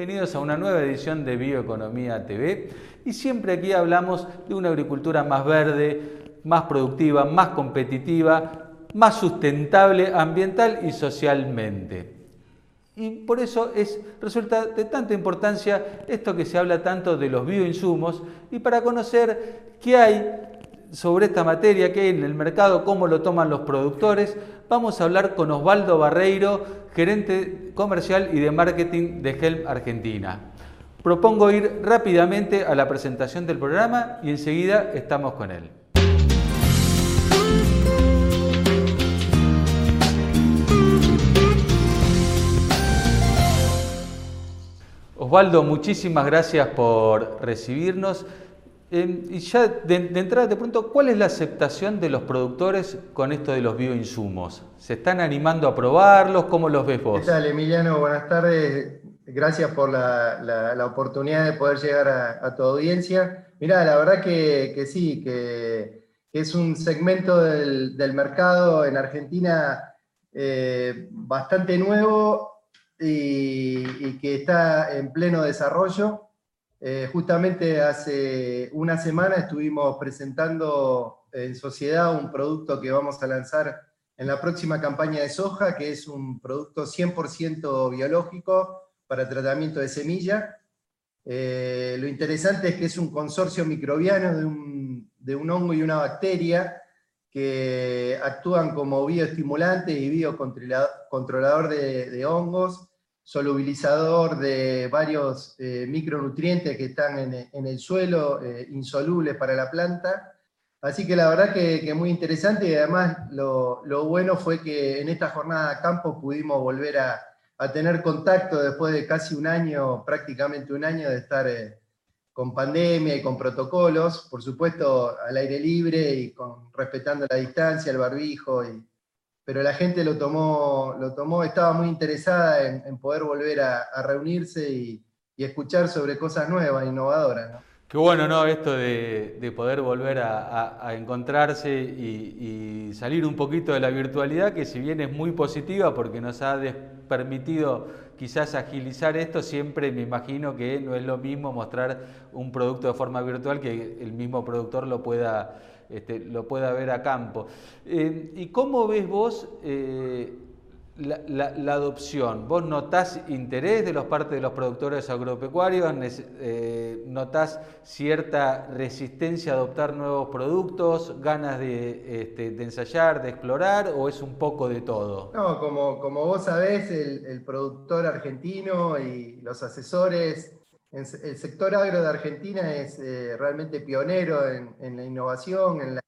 Bienvenidos a una nueva edición de Bioeconomía TV y siempre aquí hablamos de una agricultura más verde, más productiva, más competitiva, más sustentable ambiental y socialmente. Y por eso es, resulta de tanta importancia esto que se habla tanto de los bioinsumos y para conocer qué hay sobre esta materia, qué hay en el mercado, cómo lo toman los productores, vamos a hablar con Osvaldo Barreiro, gerente comercial y de marketing de Helm Argentina. Propongo ir rápidamente a la presentación del programa y enseguida estamos con él. Osvaldo, muchísimas gracias por recibirnos. Eh, y ya de, entrada te pregunto, ¿cuál es la aceptación de los productores con esto de los bioinsumos? ¿Se están animando a probarlos? ¿Cómo los ves vos? ¿Qué Emiliano? Buenas tardes. Gracias por la, oportunidad de poder llegar a, tu audiencia. Mira, la verdad que, sí, que, es un segmento del, mercado en Argentina eh, bastante nuevo y que está en pleno desarrollo. Eh, justamente hace una semana estuvimos presentando en sociedad un producto que vamos a lanzar en la próxima campaña de soja, que es un producto 100% biológico para tratamiento de semilla. Eh, lo interesante es que es un consorcio microbiano de un, hongo y una bacteria que actúan como bioestimulante y biocontrolador de hongos solubilizador de varios eh, micronutrientes que están en, el suelo, eh, insolubles para la planta. Así que la verdad que, muy interesante y además lo, bueno fue que en esta jornada de campo pudimos volver a, tener contacto después de casi un año, prácticamente un año de estar eh, con pandemia y con protocolos, por supuesto al aire libre y con, respetando la distancia, el barbijo y, pero la gente lo tomó, lo tomó estaba muy interesada en, poder volver a, reunirse y, escuchar sobre cosas nuevas, innovadoras. Qué bueno, ¿no? Esto de, poder volver a, encontrarse y, salir un poquito de la virtualidad, que si bien es muy positiva porque nos ha permitido quizás agilizar esto, siempre me imagino que no es lo mismo mostrar un producto de forma virtual que el mismo productor lo pueda este, lo pueda ver a campo. Eh, ¿Y cómo ves vos eh, la, adopción? ¿Vos notás interés de los parte de los productores agropecuarios? Eh, ¿Notás cierta resistencia a adoptar nuevos productos? ¿Ganas este, de, ensayar, de explorar? ¿O es un poco de todo? No, como, como vos sabés, el productor argentino y los asesores el sector agro de Argentina es eh, realmente pionero en, la innovación, en la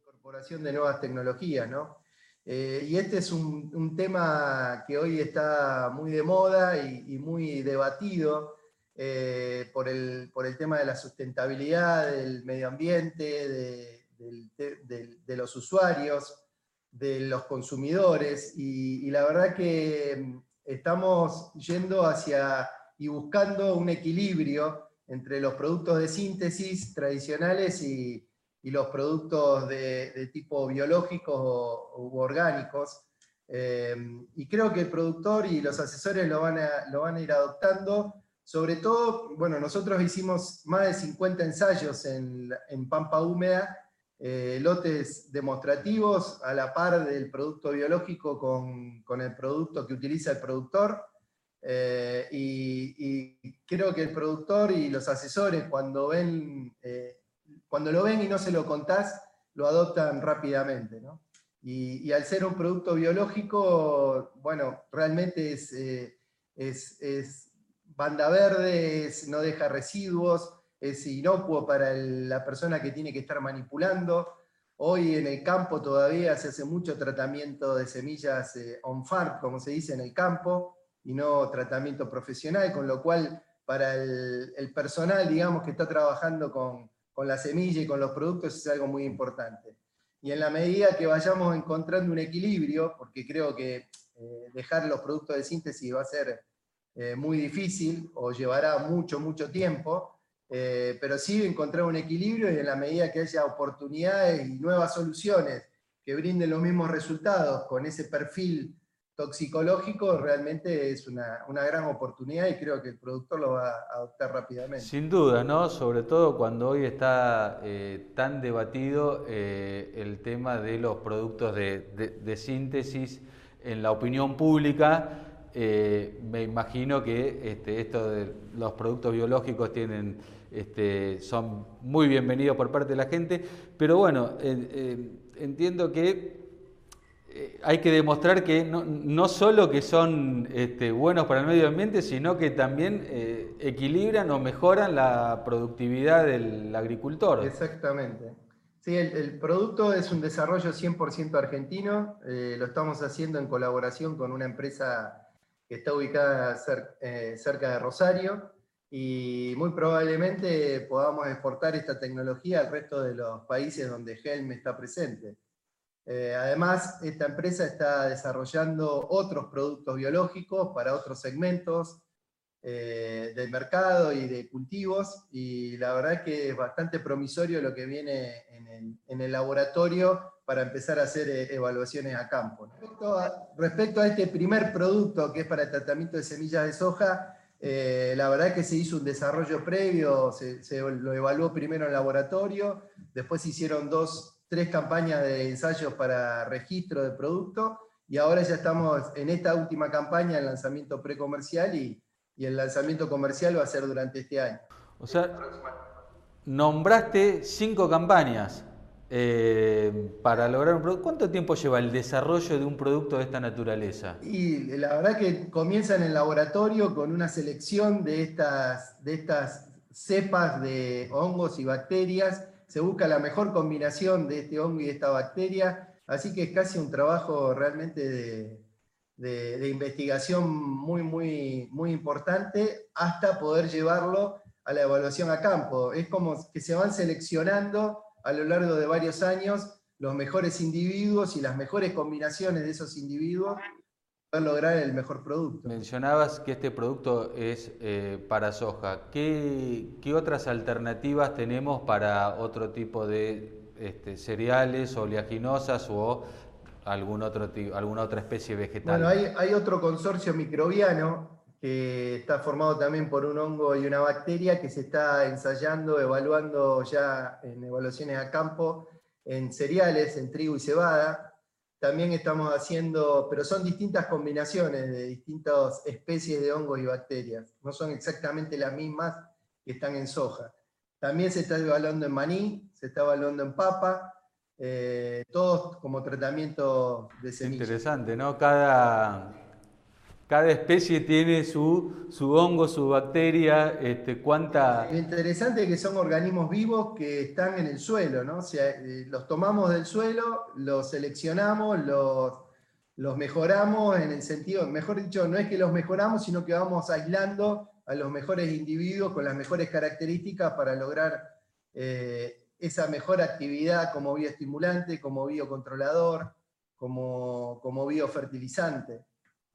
incorporación de nuevas tecnologías, ¿no? Eh, y este es un, tema que hoy está muy de moda y, muy debatido eh, por, el, por, el, tema de la sustentabilidad, del medio ambiente, de, los usuarios, de los consumidores, y la verdad que mm, estamos yendo hacia y buscando un equilibrio entre los productos de síntesis tradicionales y, los productos de, tipo biológicos u orgánicos. Eh, y creo que el productor y los asesores lo van a, lo van a ir adoptando. Sobre todo, bueno, nosotros hicimos más de 50 ensayos en, Pampa Húmeda, eh, lotes demostrativos a la par del producto biológico con, con el producto que utiliza el productor. Eh, y, creo que el productor y los asesores cuando ven, eh, cuando lo ven y no se lo contás, lo adoptan rápidamente. Y, al ser un producto biológico, bueno, realmente es, eh, es, banda verde, no deja residuos, es inocuo para la persona que tiene que estar manipulando. Hoy en el campo todavía se hace mucho tratamiento de semillas on-farm, como se dice en el campo, y no tratamiento profesional, con lo cual para el, personal, digamos, que está trabajando con, la semilla y con los productos es algo muy importante. Y en la medida que vayamos encontrando un equilibrio, porque creo que eh, dejar los productos de síntesis va a ser eh, muy difícil o llevará mucho, mucho tiempo, eh, pero sí encontrar un equilibrio y en la medida que haya oportunidades y nuevas soluciones que brinden los mismos resultados con ese perfil toxicológico realmente es una, gran oportunidad y creo que el productor lo va a adoptar rápidamente. Sin duda, ¿no? Sobre todo cuando hoy está eh, tan debatido eh, el tema de los productos de, síntesis en la opinión pública. Eh, me imagino que este, esto de los productos biológicos tienen, este, son muy bienvenidos por parte de la gente, pero bueno, entiendo que hay que demostrar que no, solo que son este, buenos para el medio ambiente, sino que también eh, equilibran o mejoran la productividad del agricultor. Exactamente. Sí, el, producto es un desarrollo 100% argentino, eh, lo estamos haciendo en colaboración con una empresa que está ubicada cerca de Rosario y muy probablemente podamos exportar esta tecnología al resto de los países donde Helm está presente. Eh, además, esta empresa está desarrollando otros productos biológicos para otros segmentos eh, del mercado y de cultivos, y la verdad que es bastante promisorio lo que viene en el, laboratorio para empezar a hacer eh, evaluaciones a campo. Respecto a, este primer producto que es para el tratamiento de semillas de soja, la verdad que se hizo un desarrollo previo, se, se, lo evaluó primero en laboratorio, después se hicieron dos tres campañas de ensayos para registro de producto y ahora ya estamos en esta última campaña, el lanzamiento precomercial y, y el lanzamiento comercial va a ser durante este año. O sea, nombraste cinco campañas eh, para lograr un producto. ¿Cuánto tiempo lleva el desarrollo de un producto de esta naturaleza? Y la verdad que comienza en el laboratorio con una selección de estas, de estas cepas de hongos y bacterias se busca la mejor combinación de este hongo y de esta bacteria, así que es casi un trabajo realmente de, investigación muy, muy, muy importante hasta poder llevarlo a la evaluación a campo. Es como que se van seleccionando a lo largo de varios años los mejores individuos y las mejores combinaciones de esos individuos lograr el mejor producto. Mencionabas que este producto es eh, para soja. ¿Qué, otras alternativas tenemos para otro tipo de este, cereales, oleaginosas o algún otro, alguna otra especie vegetal? Bueno, hay, hay otro consorcio microbiano que está formado también por un hongo y una bacteria que se está ensayando, evaluando ya en evaluaciones a campo en cereales, en trigo y cebada también estamos haciendo, pero son distintas combinaciones de distintas especies de hongos y bacterias. No son exactamente las mismas que están en soja. También se está evaluando en maní, se está evaluando en papa, eh, todos como tratamiento de semillas. Interesante, ¿no? Cada, cada especie tiene su, su hongo, su bacteria, este, cuánta... Lo interesante es que son organismos vivos que están en el suelo, ¿no? O eh, los tomamos del suelo, los seleccionamos, los, los mejoramos en el sentido, mejor dicho, no es que los mejoramos, sino que vamos aislando a los mejores individuos con las mejores características para lograr eh, esa mejor actividad como bioestimulante, como biocontrolador, como, como biofertilizante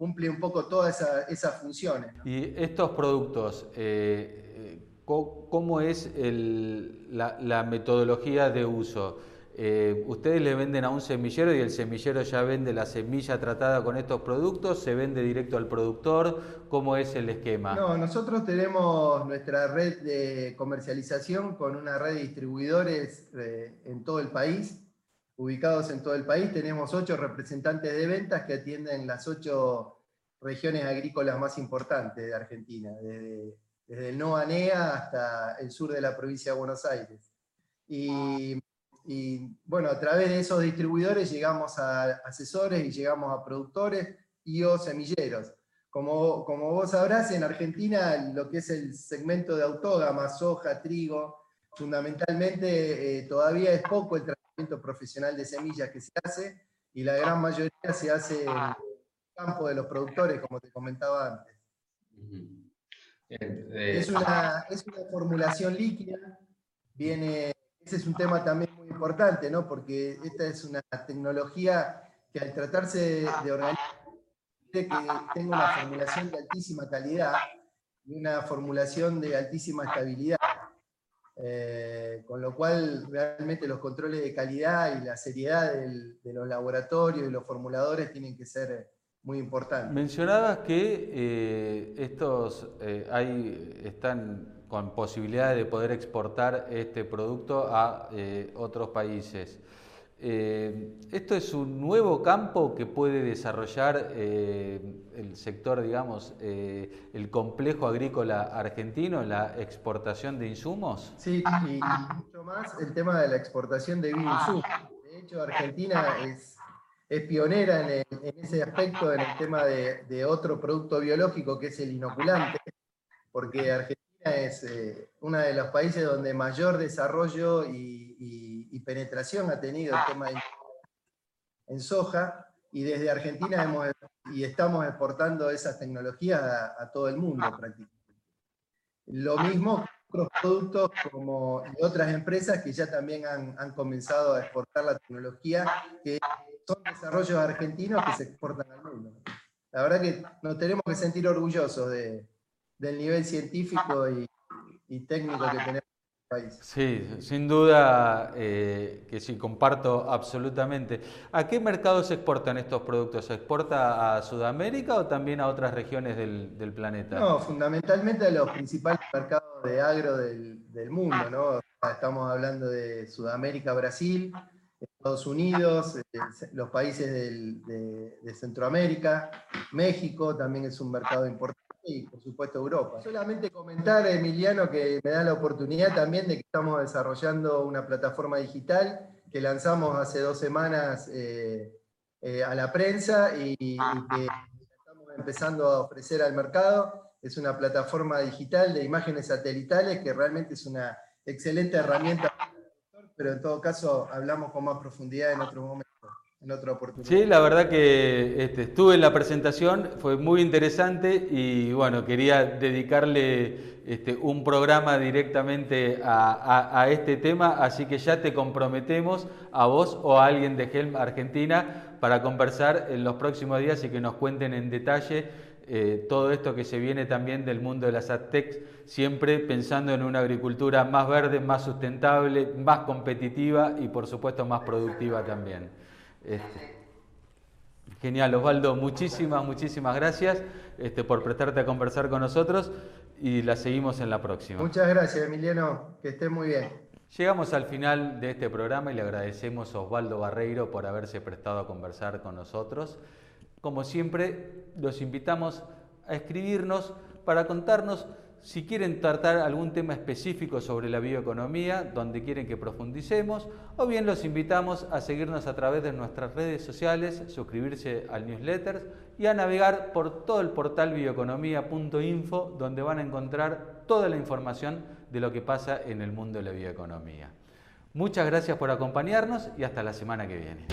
cumple un poco todas esas funciones. Y estos productos, eh, ¿cómo es la, metodología de uso? Eh, ¿Ustedes le venden a un semillero y el semillero ya vende la semilla tratada con estos productos? ¿Se vende directo al productor? ¿Cómo es el esquema? No, nosotros tenemos nuestra red de comercialización con una red de distribuidores eh, en todo el país ubicados en todo el país. Tenemos ocho representantes de ventas que atienden las ocho regiones agrícolas más importantes de Argentina, desde, el NOA NEA hasta el sur de la provincia de Buenos Aires. Y, bueno, a través de esos distribuidores llegamos a asesores y llegamos a productores y o semilleros. Como, como vos sabrás, en Argentina lo que es el segmento de autógama, soja, trigo, fundamentalmente eh, todavía es poco el profesional de semillas que se hace y la gran mayoría se hace el campo de los productores, como te comentaba antes. Eh, es, una, es una formulación líquida, viene, ese es un tema también muy importante, ¿no? porque esta es una tecnología que al tratarse de organismos que tenga una formulación de altísima calidad y una formulación de altísima estabilidad. Eh, con lo cual realmente los controles de calidad y la seriedad de los laboratorios y los formuladores tienen que ser muy importante. Mencionabas que eh, estos hay, están con posibilidades de poder exportar este producto a otros países. Eh, ¿Esto es un nuevo campo que puede desarrollar eh, el sector, digamos, eh, el complejo agrícola argentino, la exportación de insumos? Sí, y, mucho más el tema de la exportación de bioinsumos. De hecho, Argentina es, pionera en, ese aspecto, en el tema de, otro producto biológico que es el inoculante, porque Argentina es uno de los países donde mayor desarrollo y penetración ha tenido el tema en soja, y desde Argentina hemos, y estamos exportando esas tecnologías a, todo el mundo prácticamente. Lo mismo otros productos como otras empresas que ya también han, comenzado a exportar la tecnología, que son desarrollos argentinos que se exportan al mundo. La verdad que nos tenemos que sentir orgullosos de, del nivel científico y, y técnico que tenemos Sí, sin duda eh, que sí, comparto absolutamente. ¿A qué mercados se exportan estos productos? ¿Se exporta a Sudamérica o también a otras regiones del, planeta? No, fundamentalmente a los principales mercados de agro del, mundo, ¿no? Estamos hablando de Sudamérica, Brasil, Estados Unidos, eh, los países de, Centroamérica, México también es un mercado importante y por supuesto Europa. Solamente comentar, Emiliano, que me da la oportunidad también de que estamos desarrollando una plataforma digital que lanzamos hace dos semanas eh, eh, a la prensa y, que estamos empezando a ofrecer al mercado. Es una plataforma digital de imágenes satelitales que realmente es una excelente herramienta, pero en todo caso hablamos con más profundidad en otro momento otra oportunidad. Sí, la verdad que este, estuve en la presentación, fue muy interesante y bueno, quería dedicarle este, un programa directamente a, este tema, así que ya te comprometemos a vos o a alguien de Helm Argentina para conversar en los próximos días y que nos cuenten en detalle eh, todo esto que se viene también del mundo de las AdTechs, siempre pensando en una agricultura más verde, más sustentable, más competitiva y por supuesto más productiva también. Este, genial, Osvaldo, muchísimas, muchísimas gracias este, por prestarte a conversar con nosotros y la seguimos en la próxima. Muchas gracias, Emiliano, que esté muy bien. Llegamos al final de este programa y le agradecemos a Osvaldo Barreiro por haberse prestado a conversar con nosotros. Como siempre, los invitamos a escribirnos para contarnos si quieren tratar algún tema específico sobre la bioeconomía, donde quieren que profundicemos, o bien los invitamos a seguirnos a través de nuestras redes sociales, suscribirse al newsletter y a navegar por todo el portal bioeconomía.info, donde van a encontrar toda la información de lo que pasa en el mundo de la bioeconomía. Muchas gracias por acompañarnos y hasta la semana que viene.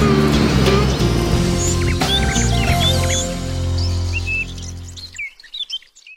Thank you.